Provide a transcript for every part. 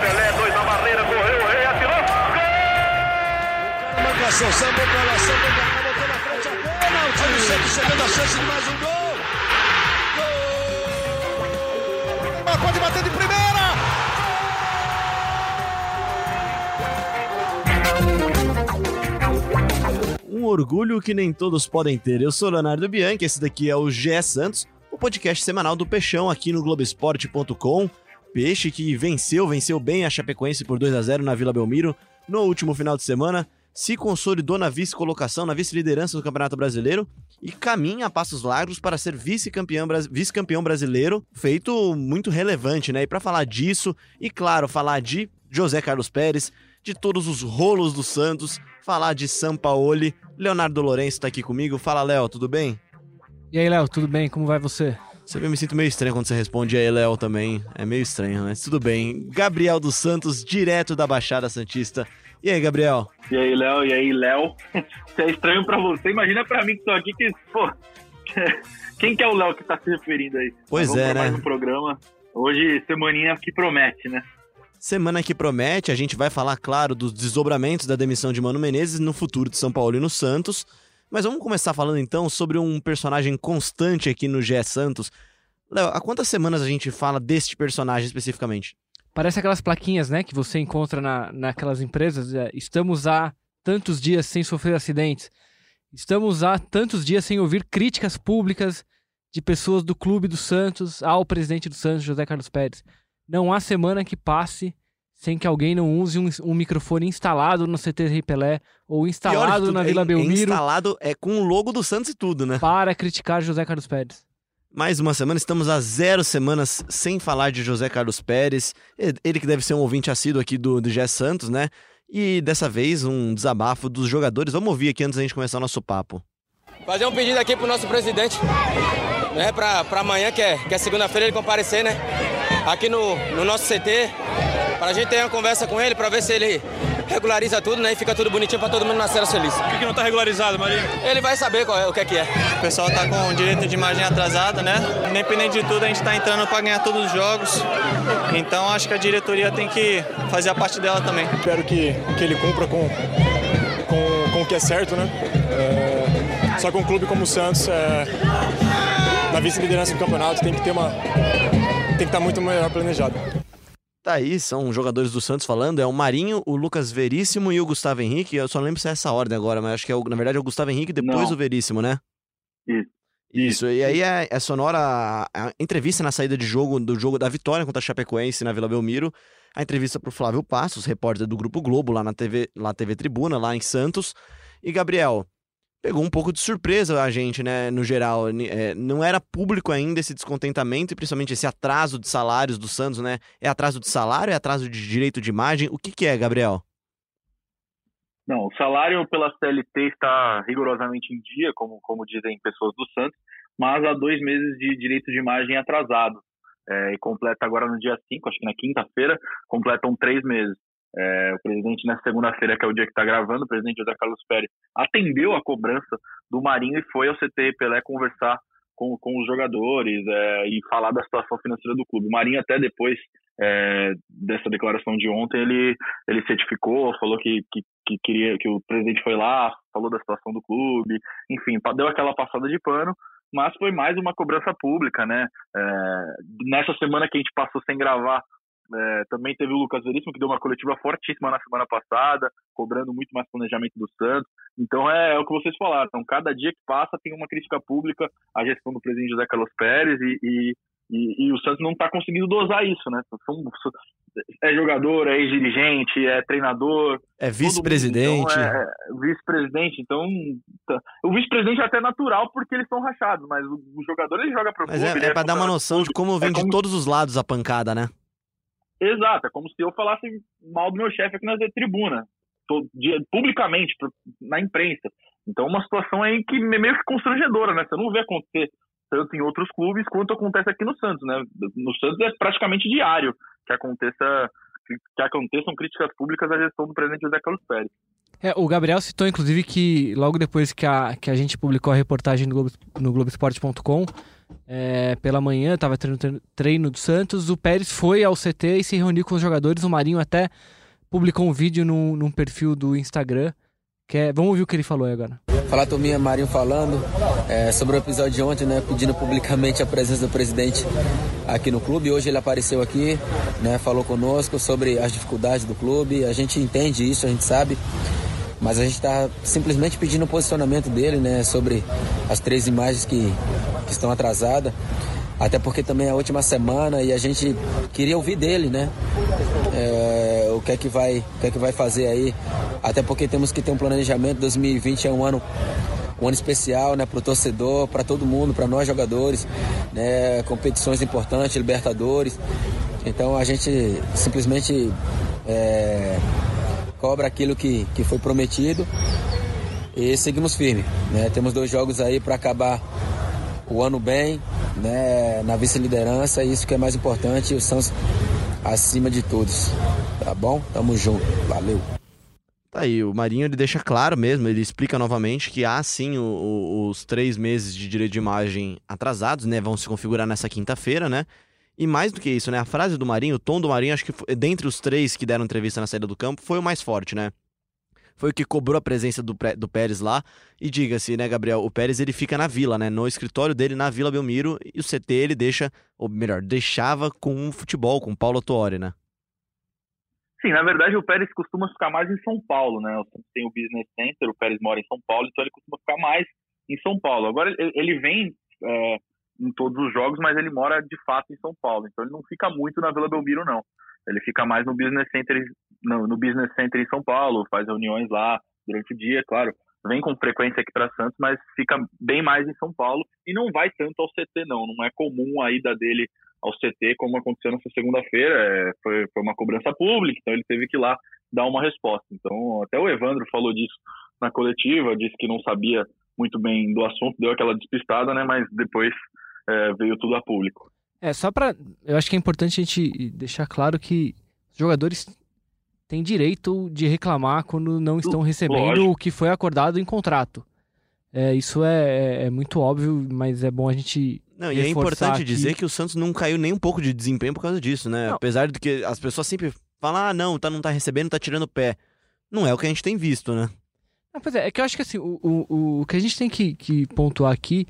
Pelé, dois na barreira, correu, o rei atirou. Gol! Marcação, samba, bola, samba, bola, botou na frente a pênalti. O Santos chegando a chance de mais um gol. Gol! Pode bater de primeira. Orgulho que nem todos podem ter. Eu sou Leonardo Bianchi, esse daqui é o GE Santos, o podcast semanal do Peixão aqui no Globoesporte.com. Peixe que venceu, venceu bem a Chapecoense por 2 a 0 na Vila Belmiro no último final de semana, se consolidou na vice-colocação, na vice-liderança do Campeonato Brasileiro e caminha a passos largos para ser vice-campeão vice brasileiro, feito muito relevante, né? E para falar disso, e claro, falar de José Carlos Pérez, de todos os rolos do Santos, falar de Sampaoli, Leonardo Lourenço está aqui comigo. Fala, Léo, tudo bem? E aí, Léo, tudo bem? Como vai você? Você me sinto meio estranho quando você responde aí, Léo, também. É meio estranho, mas tudo bem. Gabriel dos Santos, direto da Baixada Santista. E aí, Gabriel? E aí, Léo? E aí, Léo? Se é estranho pra você, imagina pra mim que tô aqui que, pô... Quem que é o Léo que tá se referindo aí? Pois é, né? mais um programa. Hoje, semaninha que promete, né? Semana que promete, a gente vai falar, claro, dos desdobramentos da demissão de Mano Menezes no futuro de São Paulo e no Santos. Mas vamos começar falando então sobre um personagem constante aqui no GE Santos. Léo, há quantas semanas a gente fala deste personagem especificamente? Parece aquelas plaquinhas, né, que você encontra na, naquelas empresas. é, estamos há tantos dias sem sofrer acidentes. Estamos há tantos dias sem ouvir críticas públicas de pessoas do clube do Santos ao presidente do Santos, José Carlos Pérez. Não há semana que passe sem que alguém não use um, um microfone instalado no CT Rei Pelé ou instalado tudo, na é- Vila é Belmiro instalado é com o logo do Santos e tudo, né? para criticar José Carlos Pérez. Mais uma semana, estamos há zero semanas sem falar de José Carlos Pérez. Ele que deve ser um ouvinte assíduo aqui do, do GE Santos, né? E dessa vez um desabafo dos jogadores. Vamos ouvir aqui antes da gente começar o nosso papo. Fazer um pedido aqui pro nosso presidente, né, pra, pra amanhã, que é, que é segunda-feira, ele comparecer, né, aqui no, no nosso CT, pra gente ter uma conversa com ele, pra ver se ele regulariza tudo, né, e fica tudo bonitinho pra todo mundo nas celas feliz. Por que, que não tá regularizado, Marinho? Ele vai saber qual é, o que é que é. O pessoal tá com o direito de imagem atrasado, né? Independente de tudo, a gente tá entrando para ganhar todos os jogos. Então acho que a diretoria tem que fazer a parte dela também. Espero que, que ele cumpra com, com, com o que é certo, né? É, só que um clube como o Santos, é, na vice-liderança do campeonato, tem que ter uma. Tem que estar muito melhor planejado. Tá aí, são jogadores do Santos falando. É o Marinho, o Lucas Veríssimo e o Gustavo Henrique. Eu só não lembro se é essa ordem agora, mas acho que é o- na verdade é o Gustavo Henrique depois Não. o Veríssimo, né? Isso. Isso, e aí é, é sonora a, a entrevista na saída de jogo do jogo da vitória contra a Chapecoense na Vila Belmiro. A entrevista pro Flávio Passos, repórter do Grupo Globo, lá na TV, lá TV Tribuna, lá em Santos. E Gabriel, pegou um pouco de surpresa a gente, né, no geral. É, não era público ainda esse descontentamento e principalmente esse atraso de salários do Santos, né? É atraso de salário, é atraso de direito de imagem? O que que é, Gabriel? Não, o salário pela CLT está rigorosamente em dia, como, como dizem pessoas do Santos, mas há dois meses de direito de imagem atrasado. É, e completa agora no dia 5, acho que na quinta-feira, completam três meses. É, o presidente, nessa segunda-feira, que é o dia que está gravando, o presidente José Carlos Pérez atendeu a cobrança do Marinho e foi ao CT Pelé conversar com, com os jogadores é, e falar da situação financeira do clube. O Marinho, até depois é, dessa declaração de ontem, ele, ele certificou, falou que, que, que queria que o presidente foi lá, falou da situação do clube, enfim, deu aquela passada de pano, mas foi mais uma cobrança pública, né? É, nessa semana que a gente passou sem gravar, é, também teve o Lucas Veríssimo, que deu uma coletiva fortíssima na semana passada, cobrando muito mais planejamento do Santos. Então é, é o que vocês falaram. Então, cada dia que passa tem uma crítica pública à gestão do presidente José Carlos Pérez e, e, e- e o Santos não está conseguindo dosar isso, né? São- é jogador, é ex-dirigente, é treinador, É vice-presidente? Então, é, é, vice-presidente, então tá. o vice-presidente é até natural porque eles são rachados, mas o, o jogador ele joga pro Mas clube, é, ele é pra dar uma noção de como vem É de como- todos os lados a pancada, né? Exato, é como se eu falasse mal do meu chefe aqui na tribuna, publicamente, na imprensa. Então, uma situação aí que é meio que constrangedora, né? Você não vê acontecer tanto em outros clubes quanto acontece aqui no Santos, né? No Santos é praticamente diário que aconteça que aconteçam críticas públicas à gestão do presidente José Carlos Pérez. É, o Gabriel citou, inclusive, que logo depois que a, que a gente publicou a reportagem no, Globo, no Globoesporte.com, é, pela manhã, estava treino, treino, do Santos. O Pérez foi ao CT e se reuniu com os jogadores. O Marinho até publicou um vídeo num, num perfil do Instagram. Que é, vamos ouvir o que ele falou aí agora. Fala turminha, Marinho falando é, sobre o episódio de ontem, né, pedindo publicamente a presença do presidente aqui no clube. Hoje ele apareceu aqui, né, falou conosco sobre as dificuldades do clube. A gente entende isso, a gente sabe, mas a gente está simplesmente pedindo o posicionamento dele, né, sobre as três imagens que, que estão atrasadas. Até porque também é a última semana e a gente queria ouvir dele, né? É, o que é que vai, o que é que vai fazer aí? Até porque temos que ter um planejamento. 2020 é um ano um ano especial, né, para o torcedor, para todo mundo, para nós jogadores, né, competições importantes, Libertadores. Então a gente simplesmente é, cobra aquilo que, que foi prometido e seguimos firme. Né? Temos dois jogos aí para acabar o ano bem, né, na vice-liderança, isso que é mais importante, o Santos acima de todos. Tá bom? Tamo junto. Valeu. Tá aí, o Marinho ele deixa claro mesmo, ele explica novamente que há sim o, o, os três meses de direito de imagem atrasados, né? Vão se configurar nessa quinta-feira, né? E mais do que isso, né? A frase do Marinho, o tom do Marinho, acho que foi, dentre os três que deram entrevista na saída do campo, foi o mais forte, né? Foi o que cobrou a presença do, do Pérez lá. E diga-se, né, Gabriel? O Pérez ele fica na vila, né? No escritório dele, na Vila Belmiro. E o CT ele deixa, ou melhor, deixava com o futebol, com o Paulo Tuori, né? Sim, na verdade o Pérez costuma ficar mais em São Paulo, né? Tem o Business Center, o Pérez mora em São Paulo, então ele costuma ficar mais em São Paulo. Agora ele vem é, em todos os jogos, mas ele mora de fato em São Paulo, então ele não fica muito na Vila Belmiro, não. Ele fica mais no Business Center, no, no Business Center em São Paulo, faz reuniões lá durante o dia, claro. Vem com frequência aqui para Santos, mas fica bem mais em São Paulo e não vai tanto ao CT, não. Não é comum a ida dele ao CT, como aconteceu nessa segunda-feira. É, foi, foi uma cobrança pública, então ele teve que ir lá dar uma resposta. Então, até o Evandro falou disso na coletiva, disse que não sabia muito bem do assunto, deu aquela despistada, né? Mas depois é, veio tudo a público. É, só para. Eu acho que é importante a gente deixar claro que os jogadores têm direito de reclamar quando não estão recebendo Lógico. o que foi acordado em contrato. É, isso é, é, é, muito óbvio, mas é bom a gente. Não, e é importante dizer que o Santos não caiu nem um pouco de desempenho por causa disso, né? Não. Apesar de que as pessoas sempre falam, ah, não, tá, não tá recebendo, tá tirando o pé. Não é o que a gente tem visto, né? Não, pois é, é que eu acho que assim, o, o, o que a gente tem que, que pontuar aqui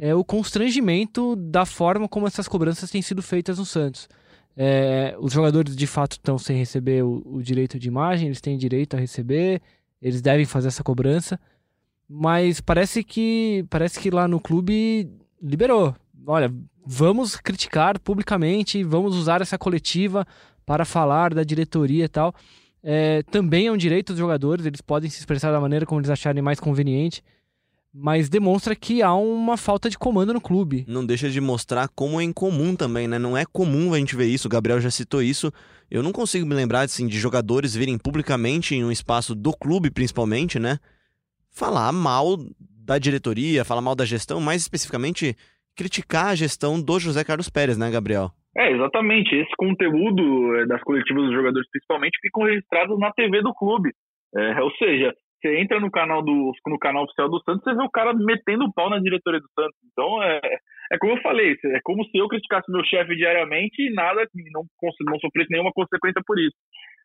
é o constrangimento da forma como essas cobranças têm sido feitas no Santos. É, os jogadores de fato estão sem receber o, o, direito de imagem, eles têm direito a receber, eles devem fazer essa cobrança, mas parece que parece que lá no clube liberou. Olha, vamos criticar publicamente, vamos usar essa coletiva para falar da diretoria e tal. É, também é um direito dos jogadores, eles podem se expressar da maneira como eles acharem mais conveniente mas demonstra que há uma falta de comando no clube. Não deixa de mostrar como é incomum também, né? Não é comum a gente ver isso, o Gabriel já citou isso. Eu não consigo me lembrar assim, de jogadores virem publicamente em um espaço do clube, principalmente, né? Falar mal da diretoria, falar mal da gestão, mais especificamente criticar a gestão do José Carlos Pérez, né, Gabriel? É, exatamente. Esse conteúdo eh, das coletivas dos jogadores, principalmente, ficam registrados na TV do clube. É, ou seja, você entra no canal do no canal oficial do Santos, você vê o cara metendo o pau na diretoria do Santos. Então é, é como eu falei, é como se eu criticasse meu chefe diariamente e nada, não, não sofresse nenhuma consequência por isso.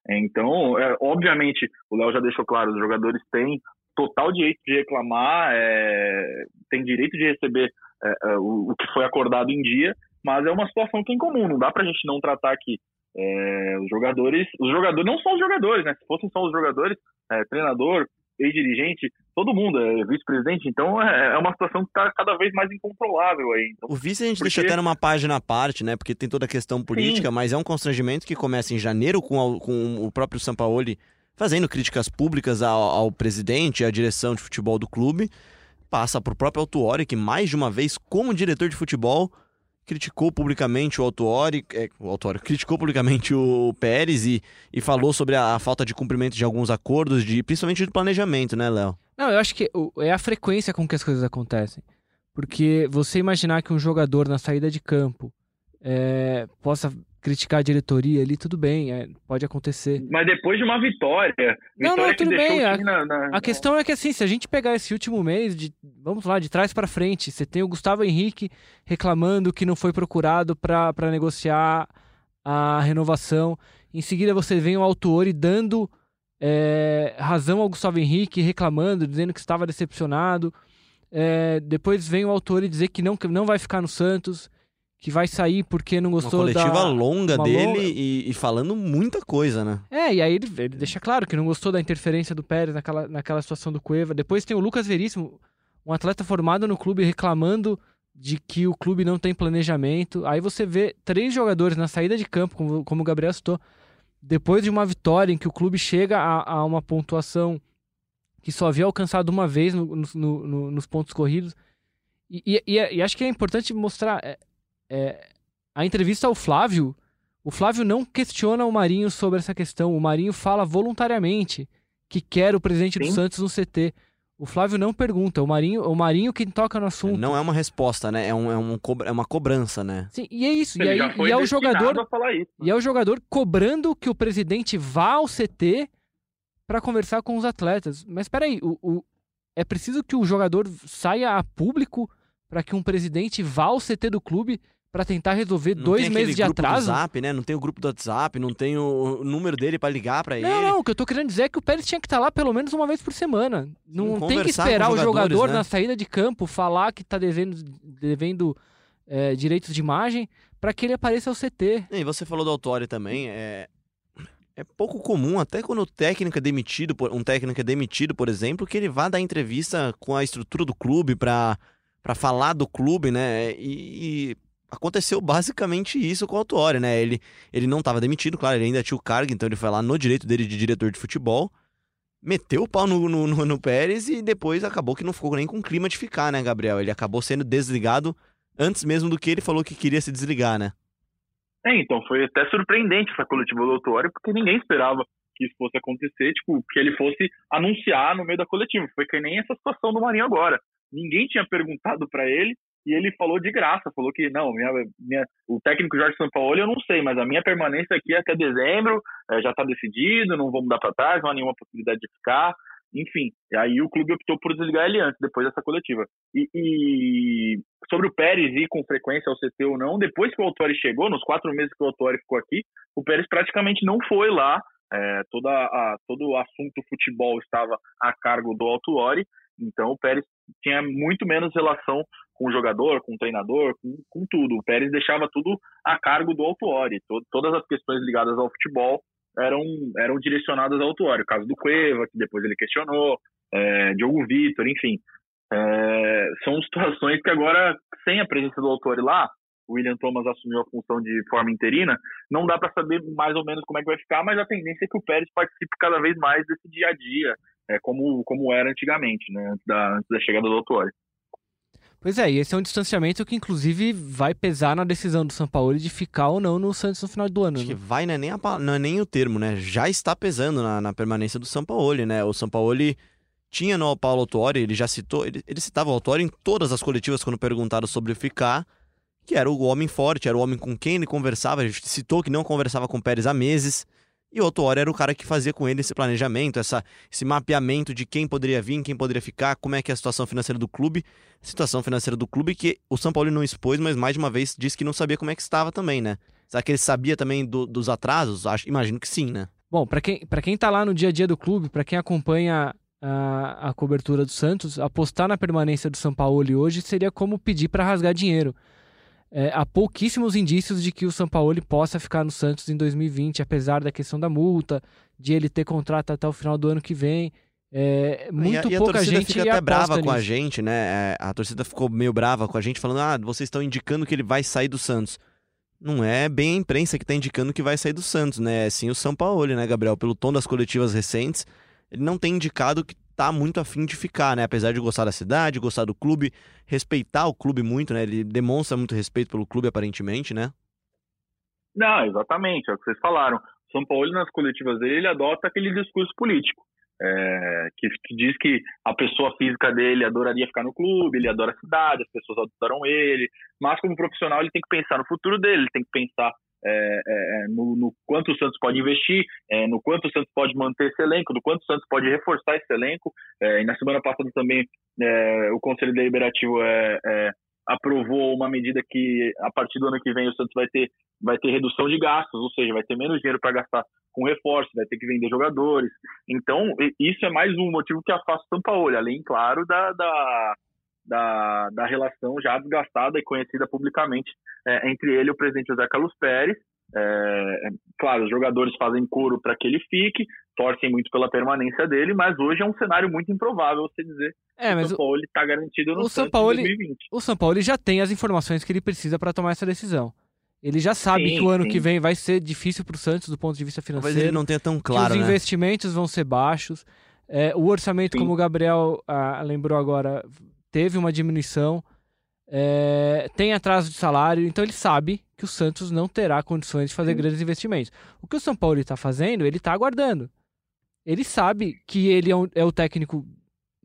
Então, é, obviamente, o Léo já deixou claro, os jogadores têm total direito de reclamar, é, têm direito de receber é, é, o, o, que foi acordado em dia, mas é uma situação que é incomum, não dá pra gente não tratar aqui é, os jogadores, os jogadores, não só os jogadores, né? Se fossem só os jogadores, é, treinador, ex-dirigente, todo mundo é vice-presidente, então é, é uma situação que está cada vez mais incontrolável aí. Então, o vice a gente porque... deixa até numa página à parte, né? Porque tem toda a questão política, Sim. mas é um constrangimento que começa em janeiro com, a, com o próprio Sampaoli fazendo críticas públicas ao, ao presidente e à direção de futebol do clube, passa para o próprio Autuori, que mais de uma vez, como diretor de futebol, criticou publicamente o Autuori, é, o Autuori criticou publicamente o Pérez e, e falou sobre a, a, falta de cumprimento de alguns acordos, de, principalmente do planejamento, né, Léo? Não, eu acho que é a frequência com que as coisas acontecem. Porque você imaginar que um jogador na saída de campo é, possa criticar a diretoria ali, tudo bem, é, pode acontecer. Mas depois de uma vitória. Não, vitória não, que tudo bem. A, na- na- a questão é que assim, se a gente pegar esse último mês, de, vamos lá, de trás pra frente, você tem o Gustavo Henrique reclamando que não foi procurado pra negociar a renovação. Em seguida você vem o Autuori dando é, razão ao Gustavo Henrique, reclamando, dizendo que estava decepcionado. É, depois vem o Autuori dizer que não, que não vai ficar no Santos, que vai sair porque não Uma gostou coletiva da... longa uma dele longa- E, e falando muita coisa, né? É, e aí ele, ele deixa claro que não gostou da interferência do Pérez naquela, naquela situação do Cueva. Depois tem o Lucas Veríssimo, um atleta formado no clube reclamando de que o clube não tem planejamento. Aí você vê três jogadores na saída de campo, como, como o Gabriel citou, depois de uma vitória em que o clube chega a, a uma pontuação que só havia alcançado uma vez no- no- no- no- nos pontos corridos. E, e- e- e acho que é importante mostrar é, é, a entrevista ao Flávio. O Flávio não questiona o Marinho sobre essa questão. O Marinho fala voluntariamente que quer o presidente do Sim. Santos no CT. O Flávio não pergunta. O Marinho, o Marinho quem toca no assunto. Não é uma resposta, né? É, um, é, um cobra- é uma cobrança, né? Sim, e é isso. E, aí, e é o jogador isso. e é o jogador cobrando que o presidente vá ao CT para conversar com os atletas. Mas peraí, o, o, é preciso que o jogador saia a público para que um presidente vá ao CT do clube para tentar resolver Não dois meses de atraso? Zap, né? Não tem o grupo do WhatsApp, não tem o, número dele pra ligar pra ele. Não, não, o que eu tô querendo dizer é que o Pérez tinha que estar lá pelo menos uma vez por semana. Não tem que esperar o jogador né? na saída de campo falar que tá devendo, devendo é, direitos de imagem para que ele apareça ao CT. E você falou do Autori também, é... É pouco comum, até quando o técnico é demitido, um técnico é demitido, por exemplo, que ele vá dar entrevista com a estrutura do clube pra, pra falar do clube, né? E, e aconteceu basicamente isso com o Autori, né? Ele, ele não estava demitido, claro, ele ainda tinha o cargo, então ele foi lá no direito dele de diretor de futebol, meteu o pau no, no, no, no Pérez e depois acabou que não ficou nem com clima de ficar, né, Gabriel? Ele acabou sendo desligado antes mesmo do que ele falou que queria se desligar, né? É, então foi até surpreendente essa coletiva do Autuori, porque ninguém esperava que isso fosse acontecer, tipo, que ele fosse anunciar no meio da coletiva. Foi que nem essa situação do Marinho agora. Ninguém tinha perguntado para ele e ele falou de graça, falou que não, minha, minha, o técnico Jorge Sampaoli eu não sei, mas a minha permanência aqui é até dezembro, eh, já está decidido, não vou mudar para trás, não há nenhuma possibilidade de ficar. Enfim, e aí o clube optou por desligar ele antes, depois dessa coletiva. E, e sobre o Pérez ir com frequência ao CT ou não, depois que o Autori chegou, nos quatro meses que o Autori ficou aqui, o Pérez praticamente não foi lá. É, toda a, todo o assunto futebol estava a cargo do Autuori, então o Pérez tinha muito menos relação com o jogador, com o treinador, com, com tudo. O Pérez deixava tudo a cargo do Autuori. To, todas as questões ligadas ao futebol eram, eram direcionadas ao Autuori. O caso do Cueva, que depois ele questionou, é, Diogo Vitor, enfim. É, são situações que agora, sem a presença do Autuori lá, o William Thomas assumiu a função de forma interina, não dá para saber mais ou menos como é que vai ficar, mas a tendência é que o Pérez participe cada vez mais desse dia a dia, é, como, como era antigamente, né, antes da, antes da chegada do Autuori. Pois é, e esse é um distanciamento que inclusive vai pesar na decisão do São Paulo de ficar ou não no Santos no final do ano. Acho que né? vai não é nem, a não é nem o termo, né? Já está pesando na, na permanência do Sampaoli, né? O Sampaoli tinha no Paulo Autori, ele já citou, ele, ele citava o Autori em todas as coletivas quando perguntaram sobre ficar, que era o homem forte, era o homem com quem ele conversava, a gente citou que não conversava com o Pérez há meses, e o Autori era o cara que fazia com ele esse planejamento, essa, esse mapeamento de quem poderia vir, quem poderia ficar, como é que é a situação financeira do clube, situação financeira do clube que o São Paulo não expôs, mas mais de uma vez disse que não sabia como é que estava também, né? Será que ele sabia também do- dos atrasos? Acho, imagino que sim, né? Bom, para quem, pra quem tá lá no dia a dia do clube, para quem acompanha a, a cobertura do Santos, apostar na permanência do São Paulo hoje seria como pedir para rasgar dinheiro. É, há pouquíssimos indícios de que o São Paulo possa ficar no Santos em 2020, apesar da questão da multa, de ele ter contrato até o final do ano que vem. É, muito e a, e a gente fica até brava com a nisso. gente, né? É, A torcida ficou meio brava com a gente, falando: ah, vocês estão indicando que ele vai sair do Santos. Não é bem a imprensa que está indicando que vai sair do Santos, né? É sim o São Paulo, né, Gabriel? Pelo tom das coletivas recentes, ele não tem indicado que tá muito afim de ficar, né? Apesar de gostar da cidade, gostar do clube, respeitar o clube muito, né? Ele demonstra muito respeito pelo clube, aparentemente, né? Não, exatamente, é o que vocês falaram. São Paulo, nas coletivas dele, ele adota aquele discurso político, é, que, que diz que a pessoa física dele adoraria ficar no clube, ele adora a cidade, as pessoas adoram ele, mas como profissional ele tem que pensar no futuro dele, ele tem que pensar é, é, no, no, quanto o Santos pode investir, é, no quanto o Santos pode manter esse elenco, no quanto o Santos pode reforçar esse elenco. É, e na semana passada também é, o Conselho Deliberativo é, aprovou uma medida que a partir do ano que vem o Santos vai ter, vai ter redução de gastos, ou seja, vai ter menos dinheiro para gastar com reforço, vai ter que vender jogadores. Então, isso é mais um motivo que afasta o São Paulo, além, claro, da, da, da, da relação já desgastada e conhecida publicamente é, entre ele e o presidente José Carlos Pérez. É, claro, os jogadores fazem coro para que ele fique, torcem muito pela permanência dele, mas hoje é um cenário muito improvável você dizer é, que o São Paulo está garantido no o São Paulo, 2020. O São Paulo já tem as informações que ele precisa para tomar essa decisão. Ele já sabe sim, que o ano sim. que vem vai ser difícil para o Santos do ponto de vista financeiro. Mas ele não tenha tão claro, que os né? investimentos vão ser baixos. É, o orçamento, sim. como o Gabriel ah, lembrou agora, teve uma diminuição. É, tem atraso de salário, então ele sabe que o Santos não terá condições de fazer grandes investimentos. O que o São Paulo está fazendo, ele está aguardando. Ele sabe que ele é, um, é o técnico,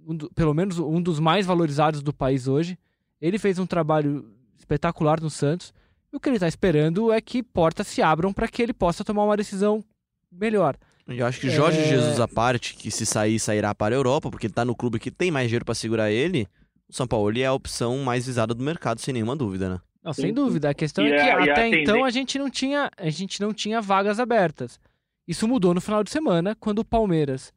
um do, pelo menos um dos mais valorizados do país hoje. Ele fez um trabalho espetacular no Santos. E o que ele está esperando é que portas se abram para que ele possa tomar uma decisão melhor. Eu acho que Jorge é... Jesus, à parte, que se sair, sairá para a Europa, porque ele está no clube que tem mais dinheiro para segurar ele, o São Paulo é a opção mais visada do mercado, sem nenhuma dúvida, né? Não, sem dúvida. A questão e é que a, até então a gente não tinha, a gente não tinha vagas abertas. Isso mudou no final de semana, quando o Palmeiras,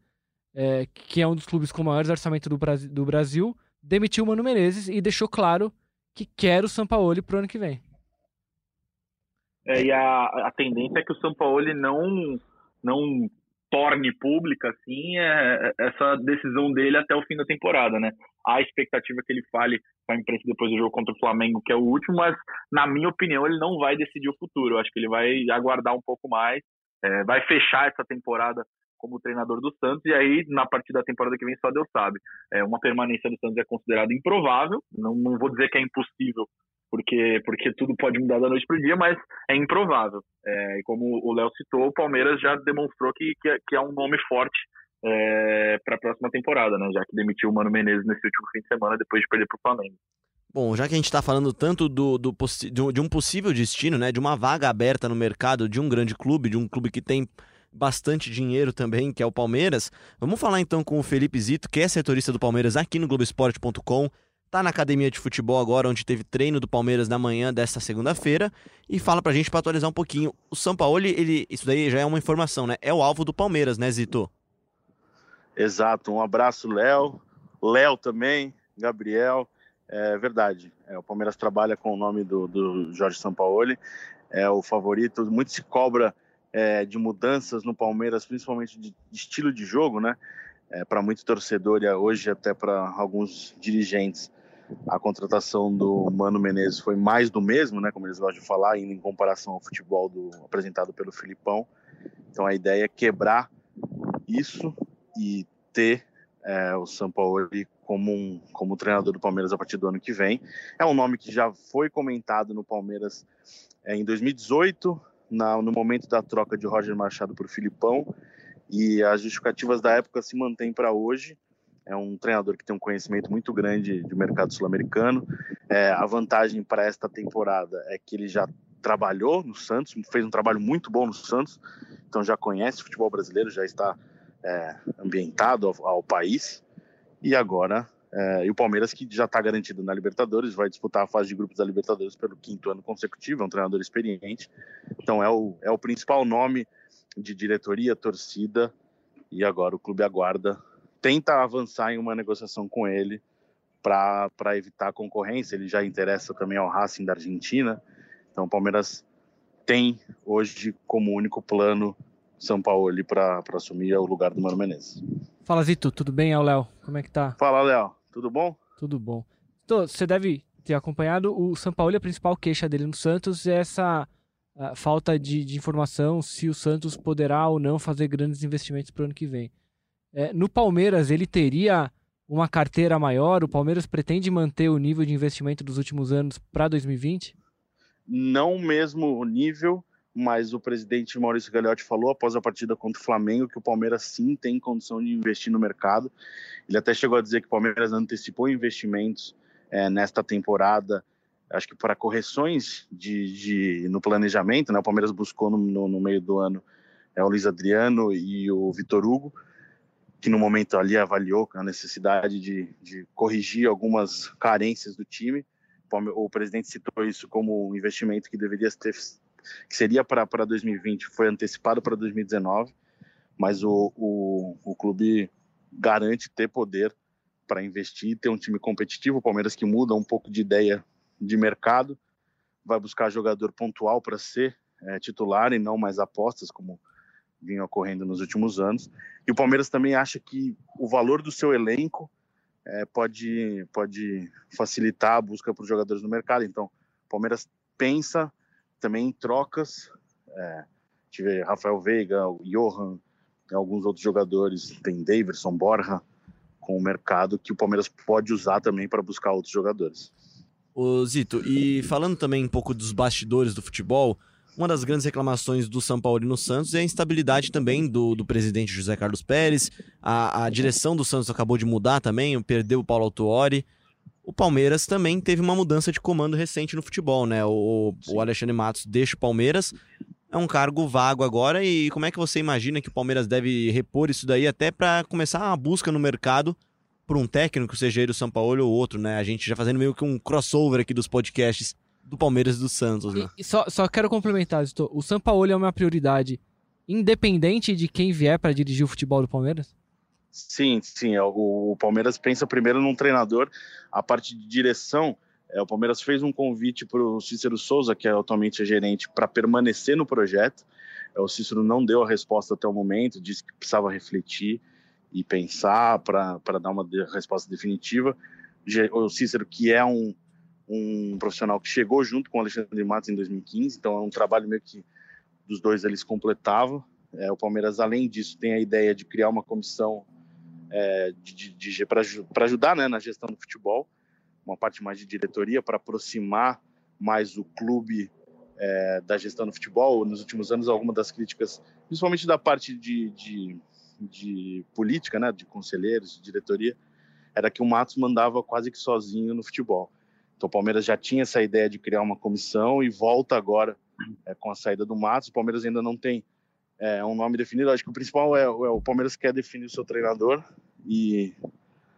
é, que é um dos clubes com maiores orçamento do Brasil, do Brasil, demitiu o Mano Menezes e deixou claro que quer o São Paulo para o ano que vem. É, e a, a tendência é que o São Paulo não, não torne pública assim é, é, essa decisão dele até o fim da temporada, né? Há expectativa que ele fale com a imprensa depois do jogo contra o Flamengo, que é o último, mas na minha opinião ele não vai decidir o futuro. Eu acho que ele vai aguardar um pouco mais, é, vai fechar essa temporada como treinador do Santos e aí na partida da temporada que vem só Deus sabe. É, uma permanência do Santos é considerada improvável, não, não vou dizer que é impossível porque, porque tudo pode mudar da noite para o dia, mas é improvável. É, e como o Léo citou, o Palmeiras já demonstrou que, que, é, que é um nome forte é, para a próxima temporada, né? Já que demitiu o Mano Menezes nesse último fim de semana depois de perder para o Flamengo. Bom, já que a gente está falando tanto do, do, de um possível destino, né, de uma vaga aberta no mercado de um grande clube, de um clube que tem bastante dinheiro também, que é o Palmeiras, vamos falar então com o Felipe Zito, que é setorista do Palmeiras aqui no Globoesporte.com tá na academia de futebol agora, onde teve treino do Palmeiras na manhã desta segunda-feira, e fala pra gente para atualizar um pouquinho. O São Paulo, ele, isso daí já é uma informação, né? É o alvo do Palmeiras, né, Zito? Exato. Um abraço, Léo. Léo também, Gabriel. É verdade. É, o Palmeiras trabalha com o nome do, do Jorge Sampaoli. É o favorito. Muito se cobra é, de mudanças no Palmeiras, principalmente de, de estilo de jogo, né? É, para muito torcedor e hoje até para alguns dirigentes a contratação do Mano Menezes foi mais do mesmo, né, como eles gostam de falar, em comparação ao futebol do, apresentado pelo Filipão. Então a ideia é quebrar isso e ter é, o Sampaoli como, um, como treinador do Palmeiras a partir do ano que vem. É um nome que já foi comentado no Palmeiras é, em 2018, na, no momento da troca de Roger Machado por Filipão, e as justificativas da época se mantêm para hoje é um treinador que tem um conhecimento muito grande do mercado sul-americano. É, a vantagem para esta temporada é que ele já trabalhou no Santos, fez um trabalho muito bom no Santos, então já conhece o futebol brasileiro, já está é, ambientado ao, ao, país. E agora, é, e o Palmeiras, que já está garantido na Libertadores, vai disputar a fase de grupos da Libertadores pelo quinto ano consecutivo, é um treinador experiente. Então é o, é o principal nome de diretoria, torcida, e agora o clube aguarda tenta avançar em uma negociação com ele para evitar concorrência. Ele já interessa também ao Racing da Argentina. Então o Palmeiras tem hoje como único plano São Paulo para assumir o lugar do Mano Menezes. Fala Zito, tudo bem? É o Léo. Como é que tá? Fala Léo, tudo bom? Tudo bom. Então, você deve ter acompanhado o São Paulo, a principal queixa dele no Santos é essa falta de, de informação se o Santos poderá ou não fazer grandes investimentos para o ano que vem. É, no Palmeiras, ele teria uma carteira maior? O Palmeiras pretende manter o nível de investimento dos últimos anos para 2020? Não mesmo o nível, mas o presidente Maurício Gagliotti falou após a partida contra o Flamengo que o Palmeiras sim tem condição de investir no mercado. Ele até chegou a dizer que o Palmeiras antecipou investimentos é, nesta temporada acho que para correções de, de, no planejamento, né? O Palmeiras buscou no, no, no meio do ano é, o Luiz Adriano e o Vitor Hugo, que no momento ali avaliou a necessidade de, de corrigir algumas carências do time. O, presidente citou isso como um investimento que deveria ter, que seria para 2020, foi antecipado para 2019, mas o, o, o clube garante ter poder para investir, ter um time competitivo. O Palmeiras que muda um pouco de ideia de mercado, vai buscar jogador pontual para ser é, titular e não mais apostas, como vinha ocorrendo nos últimos anos. E o Palmeiras também acha que o valor do seu elenco é, pode, pode facilitar a busca por jogadores no mercado. Então, o Palmeiras pensa também trocas. É, tive Rafael Veiga, o Johan, alguns outros jogadores, tem Davidson, Borja, com o mercado que o Palmeiras pode usar também para buscar outros jogadores. Ô Zito, e falando também um pouco dos bastidores do futebol, uma das grandes reclamações do São Paulo e no Santos é a instabilidade também do, do presidente José Carlos Pérez. A, a direção do Santos acabou de mudar também, perdeu o Paulo Autuori. O Palmeiras também teve uma mudança de comando recente no futebol, né? O, o Alexandre Matos deixa o Palmeiras, é um cargo vago agora. E como é que você imagina que o Palmeiras deve repor isso daí até para começar a busca no mercado por um técnico, seja ele o São Paulo ou outro, né? A gente já fazendo meio que um crossover aqui dos podcasts do Palmeiras e do Santos, né? E, e só, só quero complementar, Zito. O São Paulo é uma prioridade independente de quem vier para dirigir o futebol do Palmeiras? Sim, sim. É, o, Palmeiras pensa primeiro num treinador. A parte de direção, é, o Palmeiras fez um convite para o Cícero Souza, que é atualmente gerente, para permanecer no projeto. É, o Cícero não deu a resposta até o momento, disse que precisava refletir e pensar para dar uma resposta definitiva. O Cícero, que é um, um profissional que chegou junto com o Alexandre Matos em 2015, então é um trabalho meio que dos dois eles completavam. É, o Palmeiras, além disso, tem a ideia de criar uma comissão é, de, de, para ajudar né, na gestão do futebol, uma parte mais de diretoria para aproximar mais o clube é, da gestão do futebol. Nos últimos anos, algumas das críticas, principalmente da parte de, de, de política, né, de conselheiros, de diretoria, era que o Matos mandava quase que sozinho no futebol. Então o Palmeiras já tinha essa ideia de criar uma comissão e volta agora é, com a saída do Matos. O Palmeiras ainda não tem é, um nome definido. Acho que o principal é, é, o Palmeiras quer definir o seu treinador e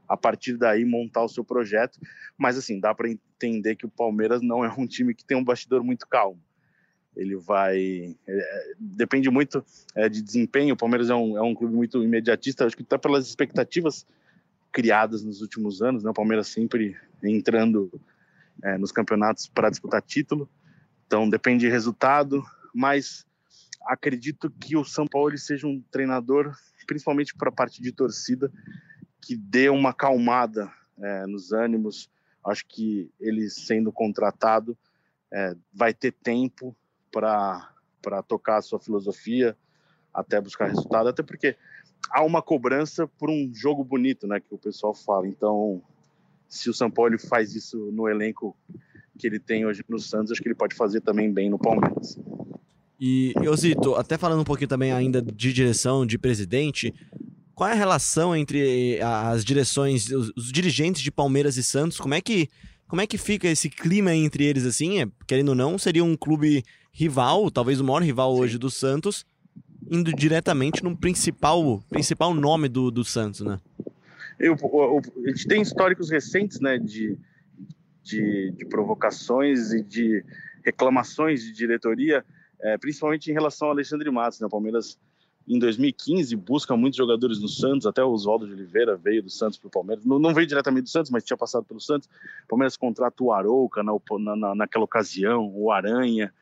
a partir daí montar o seu projeto. Mas assim, dá para entender que o Palmeiras não é um time que tem um bastidor muito calmo. Ele vai. É, depende muito é, de desempenho. O Palmeiras é um, é um clube muito imediatista, acho que até pelas expectativas criadas nos últimos anos, né? O Palmeiras sempre entrando é, nos campeonatos para disputar título. Então depende de resultado, mas acredito que o São Paulo seja um treinador, principalmente para a parte de torcida, que dê uma acalmada é, nos ânimos. Acho que ele sendo contratado é, vai ter tempo para tocar a sua filosofia, até buscar resultado, até porque há uma cobrança por um jogo bonito, né, que o pessoal fala. Então, se o São Paulo faz isso no elenco que ele tem hoje no Santos, acho que ele pode fazer também bem no Palmeiras. E, Osito, até falando um pouquinho também ainda de direção, de presidente, qual é a relação entre as direções, os, os, dirigentes de Palmeiras e Santos? Como é que como é que fica esse clima entre eles assim? É, querendo ou não, seria um clube rival, talvez o maior rival Sim. hoje do Santos, indo diretamente no principal principal nome do, do Santos, né? Eu, eu, a gente tem históricos recentes, né, de, de, de provocações e de reclamações de diretoria, é, principalmente em relação ao Alexandre Matos. Né? O Palmeiras, em 2015, busca muitos jogadores no Santos, até o Oswaldo de Oliveira veio do Santos para o Palmeiras. Não, não, veio diretamente do Santos, mas tinha passado pelo Santos. O Palmeiras contrata o Arouca na, na, naquela ocasião, o Aranha.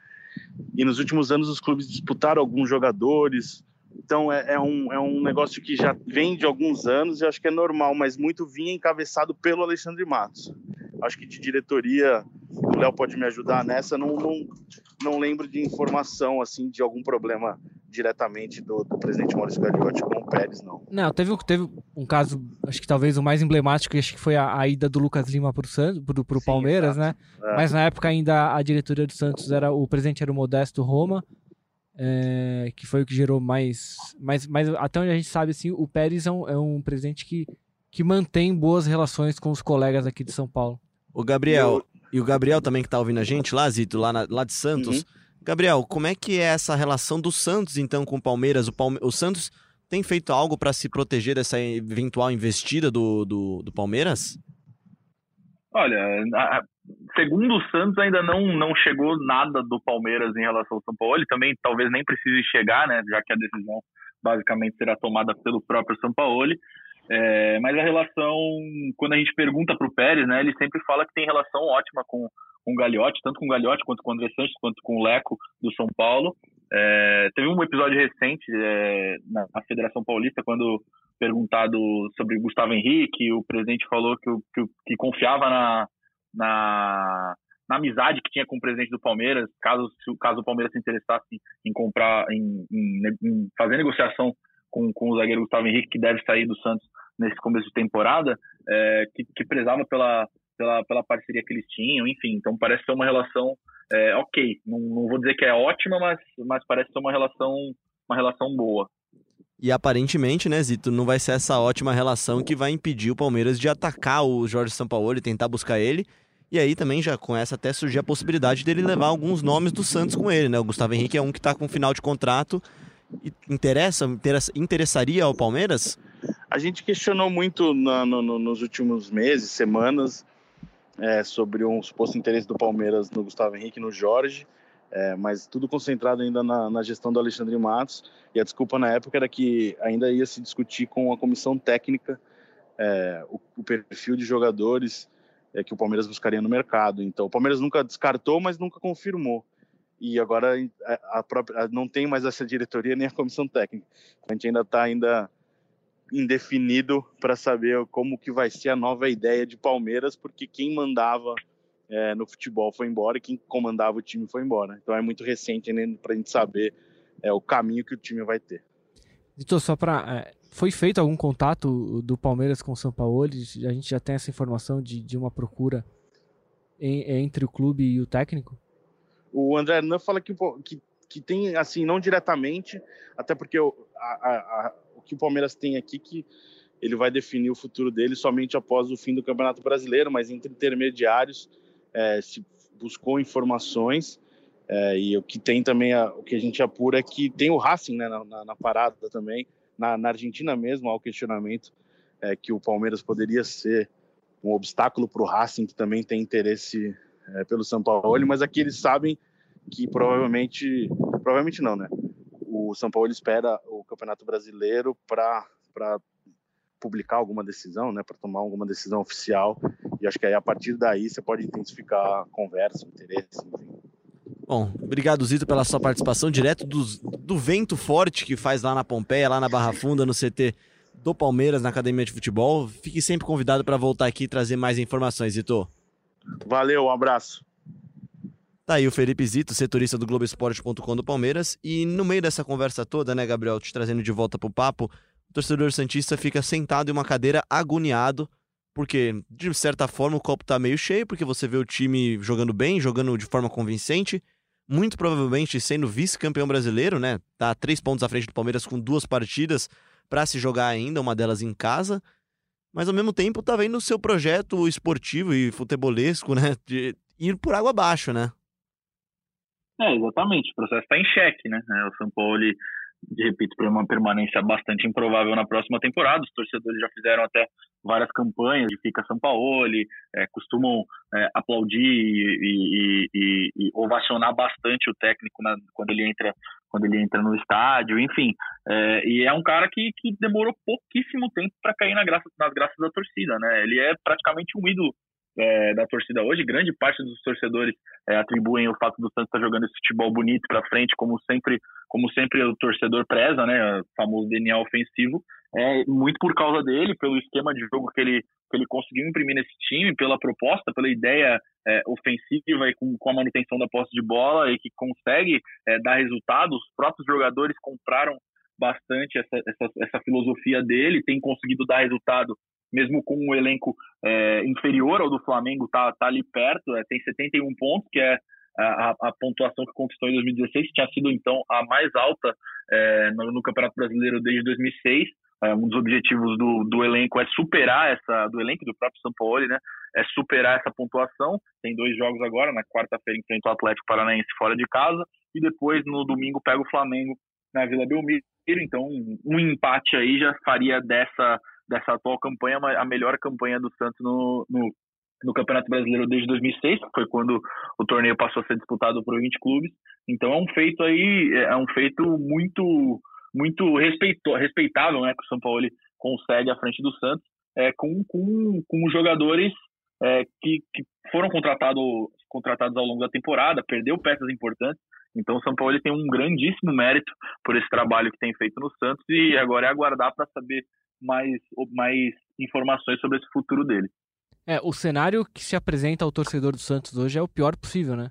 E nos últimos anos os clubes disputaram alguns jogadores, então é, é, um, é um negócio que já vem de alguns anos e acho que é normal, mas muito vinha encabeçado pelo Alexandre Matos. Acho que de diretoria, o Léo pode me ajudar nessa, não, não, não lembro de informação assim de algum problema diretamente do, do presidente Maurício Gagliotti com o Pérez, não. Não, teve, teve um caso, acho que talvez o mais emblemático, acho que foi a, a ida do Lucas Lima para o Santos, pro, pro Sim, Palmeiras, exato. né? É. Mas na época ainda a diretoria do Santos era, o presidente era o Modesto Roma, é, que foi o que gerou mais, mais, mais. Até onde a gente sabe, assim, o Pérez é um, é um presidente que, que mantém boas relações com os colegas aqui de São Paulo. O Gabriel, E o Gabriel também que tá ouvindo a gente lá, Zito, lá, na, lá de Santos. Uhum. Gabriel, como é que é essa relação do Santos, então, com o Palmeiras? O, Palme... o Santos tem feito algo para se proteger dessa eventual investida do, do, do Palmeiras? Olha, a, segundo o Santos, ainda não, não chegou nada do Palmeiras em relação ao São Paulo. Ele também talvez nem precise chegar, né? Já que a decisão basicamente será tomada pelo próprio São Paulo. É, mas a relação, quando a gente pergunta para o Pérez, né, ele sempre fala que tem relação ótima com, com o Gagliotti, tanto com o Gagliotti quanto com o André Santos, quanto com o Leco do São Paulo. É, teve um episódio recente é, na, na, Federação Paulista, quando perguntado sobre Gustavo Henrique, o presidente falou que, que, que confiava na, na, na, amizade que tinha com o presidente do Palmeiras, caso, caso o Palmeiras se interessasse em comprar, em, em, em fazer negociação com, com o zagueiro Gustavo Henrique, que deve sair do Santos nesse começo de temporada, é, que, que prezava pela, pela, pela parceria que eles tinham, enfim. Então parece ser uma relação é, ok. Não, não vou dizer que é ótima, mas, mas parece ser uma relação, uma relação boa. E aparentemente, né, Zito, não vai ser essa ótima relação que vai impedir o Palmeiras de atacar o Jorge Sampaoli tentar buscar ele. E aí também já começa até a surgir a possibilidade dele levar alguns nomes do Santos com ele, né? O Gustavo Henrique é um que está com final de contrato interessa, interessaria ao Palmeiras? A gente questionou muito na, no, nos últimos meses, semanas, é, sobre um suposto interesse do Palmeiras no Gustavo Henrique no Jorge, é, mas tudo concentrado ainda na, na, gestão do Alexandre Matos. E a desculpa na época era que ainda ia se discutir com a comissão técnica é, o, o, perfil de jogadores é, que o Palmeiras buscaria no mercado. Então, o Palmeiras nunca descartou, mas nunca confirmou e agora a, própria não tem mais essa diretoria nem a comissão técnica. A gente ainda está ainda indefinido para saber como que vai ser a nova ideia de Palmeiras, porque quem mandava é, no futebol foi embora quem comandava o time foi embora. Então é muito recente ainda para a gente saber é, o caminho que o time vai ter. Então, só para. É, foi feito algum contato do Palmeiras com o São Paulo? A gente já tem essa informação de, de uma procura em, entre o clube e o técnico? O André Hernan fala que, que, que tem, assim, não diretamente, até porque o, a, a, o que o Palmeiras tem aqui que ele vai definir o futuro dele somente após o fim do Campeonato Brasileiro, mas entre intermediários é, se buscou informações é, e o que tem também, a, o que a gente apura é que tem o Racing né, na, na, na parada também, na, na, Argentina mesmo, há o questionamento é, que o Palmeiras poderia ser um obstáculo para o Racing, que também tem interesse é, pelo São Paulo, mas aqui eles sabem que provavelmente, provavelmente não, né? O São Paulo espera o Campeonato Brasileiro para publicar alguma decisão, né? Para tomar alguma decisão oficial. E acho que aí a partir daí você pode intensificar a conversa, o interesse, enfim. Bom, obrigado Zito pela sua participação direto do, do vento forte que faz lá na Pompeia, lá na Barra Funda, no CT do Palmeiras, na Academia de Futebol. Fique sempre convidado para voltar aqui e trazer mais informações, Zito. Valeu, um abraço. Tá aí o Felipe Zito, setorista do Globoesporte.com do Palmeiras. E no meio dessa conversa toda, né, Gabriel, te trazendo de volta pro papo, o torcedor Santista fica sentado em uma cadeira agoniado, porque, de certa forma, o copo tá meio cheio, porque você vê o time jogando bem, jogando de forma convincente, muito provavelmente sendo vice-campeão brasileiro, né? Tá três pontos à frente do Palmeiras com duas partidas para se jogar ainda, uma delas em casa mas ao mesmo tempo tá vendo o seu projeto esportivo e futebolesco, né, de ir por água abaixo, né? É, exatamente. O processo está em xeque, né? É, o São Paulo, repito, por uma permanência bastante improvável na próxima temporada. Os torcedores já fizeram até várias campanhas de fica São Paulo, é, costumam é, aplaudir e, e, e, e, ovacionar bastante o técnico na, quando ele entra quando ele entra no estádio, enfim. É, e é um cara que, que demorou pouquíssimo tempo para cair na graça, nas graças da torcida, né? Ele é praticamente um ídolo é, da torcida hoje. Grande parte dos torcedores é, atribuem o fato do Santos estar tá jogando esse futebol bonito para frente, como sempre, como sempre o torcedor preza, né? O famoso DNA ofensivo. É muito por causa dele, pelo esquema de jogo que ele que ele conseguiu imprimir nesse time, pela proposta, pela ideia é, ofensiva e com, com, a manutenção da posse de bola e que consegue é, dar resultados. Os próprios jogadores compraram bastante essa, essa, essa filosofia dele, tem conseguido dar resultado mesmo com um elenco é, inferior ao do Flamengo, tá, tá ali perto, é, tem 71 pontos, que é a, a, pontuação que conquistou em 2016, que tinha sido então a mais alta é, no, no, Campeonato Brasileiro desde 2006 É, um dos objetivos do, do elenco é superar essa, do elenco do próprio São Paulo, né? É superar essa pontuação. Tem dois jogos agora, na quarta-feira enfrenta o Atlético Paranaense fora de casa e depois no domingo pega o Flamengo na Vila Belmiro. Então, um empate aí já faria dessa, dessa atual campanha a melhor campanha do Santos no, no, no Campeonato Brasileiro desde 2006, que foi quando o torneio passou a ser disputado por 20 clubes. Então, é um feito aí, é um feito muito muito respeitável né, que o São Paulo consegue à frente do Santos, é, com, com, com jogadores é, que, que foram contratado, contratados ao longo da temporada, perdeu peças importantes. Então o São Paulo tem um grandíssimo mérito por esse trabalho que tem feito no Santos e agora é aguardar para saber mais, mais informações sobre esse futuro dele. É, o cenário que se apresenta ao torcedor do Santos hoje é o pior possível, né?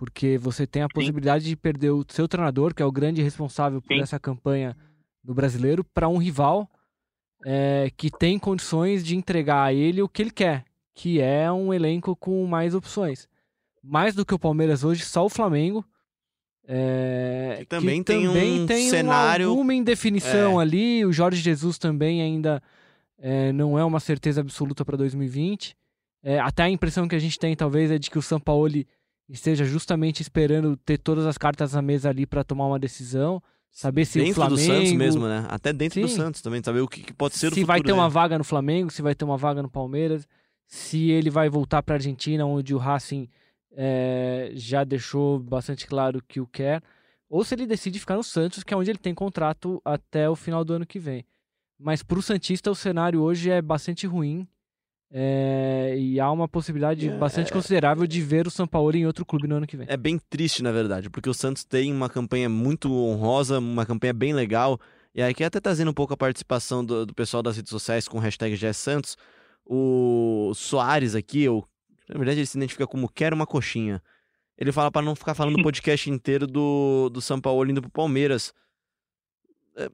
Porque você tem a possibilidade Sim. de perder o seu treinador, que é o grande responsável por Sim. essa campanha no brasileiro, para um rival é, que tem condições de entregar a ele o que ele quer, que é um elenco com mais opções. Mais do que o Palmeiras hoje, só o Flamengo. É, que também que tem também um tem cenário. uma indefinição é. ali. O Jorge Jesus também ainda é, não é uma certeza absoluta para 2020. É, até a impressão que a gente tem, talvez, é de que o Sampaoli esteja justamente esperando ter todas as cartas na mesa ali para tomar uma decisão, saber se dentro o Flamengo... do Santos mesmo, né? Até dentro Sim. do Santos também, saber o que, pode ser se o futuro vai ter dele. uma vaga no Flamengo, se vai ter uma vaga no Palmeiras, se ele vai voltar para a Argentina, onde o Racing é, já deixou bastante claro que o quer, ou se ele decide ficar no Santos, que é onde ele tem contrato até o final do ano que vem. Mas para o Santista o cenário hoje é bastante ruim. É, e há uma possibilidade é, bastante considerável de ver o São Paulo em outro clube no ano que vem. É bem triste, na verdade, porque o Santos tem uma campanha muito honrosa, uma campanha bem legal. E aqui até trazendo um pouco a participação do, do pessoal das redes sociais com o hashtag Santos. O Soares aqui, ou, na verdade ele se identifica como quer uma coxinha. Ele fala para não ficar falando o podcast inteiro do, do São Paulo indo pro Palmeiras. É,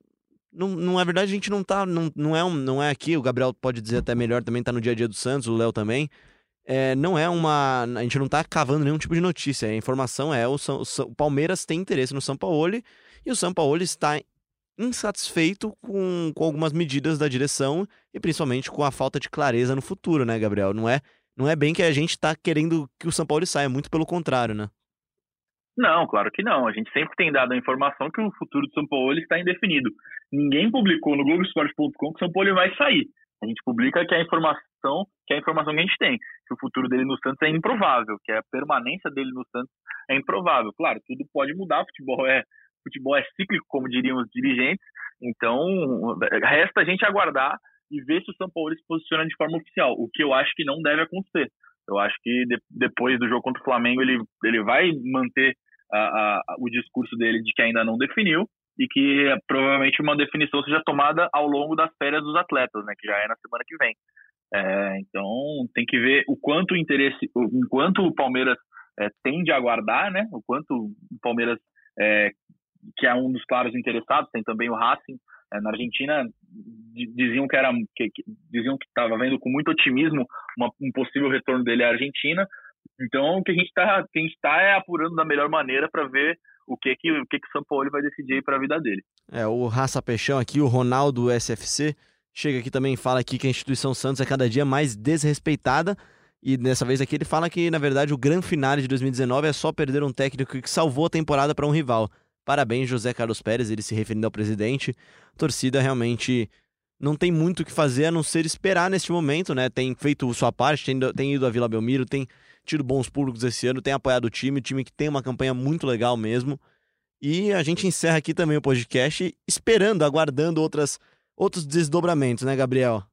não, não, na verdade, a gente não tá. Não, não, é um, não é aqui, o Gabriel pode dizer até melhor também, tá no dia a dia do Santos, o Léo também. É, não é uma. A gente não tá cavando nenhum tipo de notícia. A informação é o, São, o Palmeiras tem interesse no São Paulo e o São Paulo está insatisfeito com, com algumas medidas da direção e principalmente com a falta de clareza no futuro, né, Gabriel? Não é, não é bem que a gente está querendo que o São Paulo saia, muito pelo contrário, né? Não, claro que não. A gente sempre tem dado a informação que o futuro do São Paulo está indefinido. Ninguém publicou no Globoesporte.com que o São Paulo vai sair. A gente publica que a informação, que a informação que a gente tem, que o futuro dele no Santos é improvável, que a permanência dele no Santos é improvável. Claro, tudo pode mudar, futebol é futebol é cíclico, como diriam os dirigentes. Então, resta a gente aguardar e ver se o São Paulo se posiciona de forma oficial, o que eu acho que não deve acontecer. Eu acho que de, depois do jogo contra o Flamengo ele, ele vai manter a, a, o discurso dele de que ainda não definiu e que provavelmente uma definição seja tomada ao longo das férias dos atletas, né, que já é na semana que vem. É, então tem que ver o quanto o interesse, o, quanto o Palmeiras é, tende a aguardar, né, o quanto o Palmeiras é, que é um dos claros interessados, tem também o Racing é, na Argentina diziam que era que, que diziam que estava vendo com muito otimismo uma, um possível retorno dele à Argentina então, o que a gente está tá é apurando da melhor maneira para ver o que que o que que São Paulo vai decidir para a vida dele. É, o Raça Peixão aqui, o Ronaldo SFC, chega aqui também e fala aqui que a instituição Santos é cada dia mais desrespeitada. E dessa vez aqui ele fala que, na verdade, o grande finale de 2019 é só perder um técnico que salvou a temporada para um rival. Parabéns, José Carlos Pérez, ele se referindo ao presidente. A torcida realmente não tem muito o que fazer a não ser esperar neste momento, né? Tem feito sua parte, tem, tem ido a Vila Belmiro, tem tido bons públicos esse ano, tem apoiado o time, o time que tem uma campanha muito legal mesmo. E a gente encerra aqui também o podcast esperando, aguardando outras, outros desdobramentos, né, Gabriel?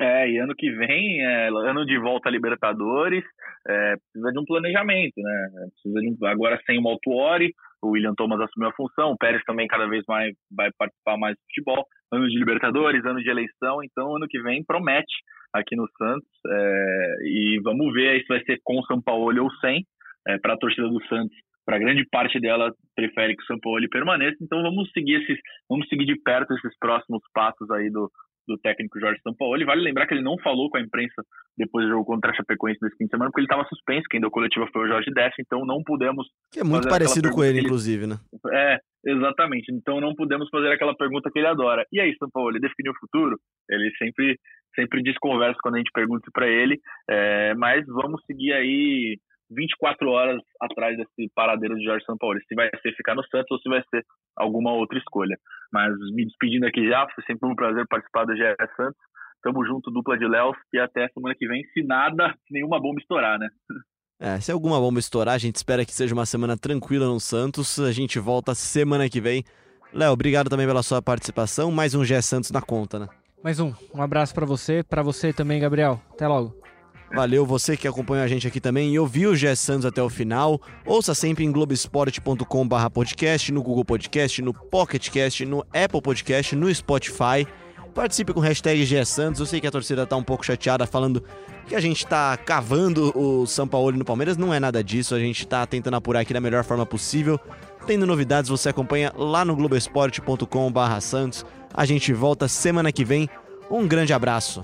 É, e ano que vem, é, ano de volta a Libertadores, é, precisa de um planejamento, né? Precisa de um, agora sem o Maltuori, o William Thomas assumiu a função, o Pérez também cada vez mais vai participar mais do futebol, ano de Libertadores, ano de eleição, então ano que vem promete aqui no Santos. É, e vamos ver se vai ser com o São Paulo ou sem. É, para a torcida do Santos, para grande parte dela prefere que o São Paulo permaneça. Então vamos seguir esses, vamos seguir de perto esses próximos passos aí do, do técnico Jorge Sampaoli. Vale lembrar que ele não falou com a imprensa depois do jogo contra a Chapecoense nesse fim de semana, porque ele estava suspenso. Quem deu coletiva foi o Jorge Dessa, então não pudemos. Que é muito parecido com ele, ele, inclusive, né? É, Exatamente. Então não podemos fazer aquela pergunta que ele adora. E aí, São Paulo, ele definiu o futuro? Ele sempre sempre desconversa quando a gente pergunta para ele. É, mas vamos seguir aí 24 horas atrás desse paradeiro de Jorge Paulo. Se vai ser ficar no Santos ou se vai ser alguma outra escolha. Mas me despedindo aqui já, foi sempre um prazer participar do GE Santos. Tamo junto, dupla de Léo, e até semana que vem, se nada, nenhuma bomba estourar, né? É, se alguma bomba estourar, a gente espera que seja uma semana tranquila no Santos. A gente volta semana que vem. Léo, obrigado também pela sua participação. Mais um GE Santos na conta, né? Mais um. Um abraço para você, para você também, Gabriel. Até logo. Valeu você que acompanhou a gente aqui também e ouviu o Gé Santos até o final. Ouça sempre em globesport.com.br podcast, no Google Podcast, no Pocketcast, no Apple Podcast, no Spotify. Participe com hashtag Gé Santos. Eu sei que a torcida tá um pouco chateada falando que a gente tá cavando o São Paulo no Palmeiras. Não é nada disso. A gente tá tentando apurar aqui da melhor forma possível. Tendo novidades, você acompanha lá no globesport.com.br Santos. A gente volta semana que vem. Um grande abraço.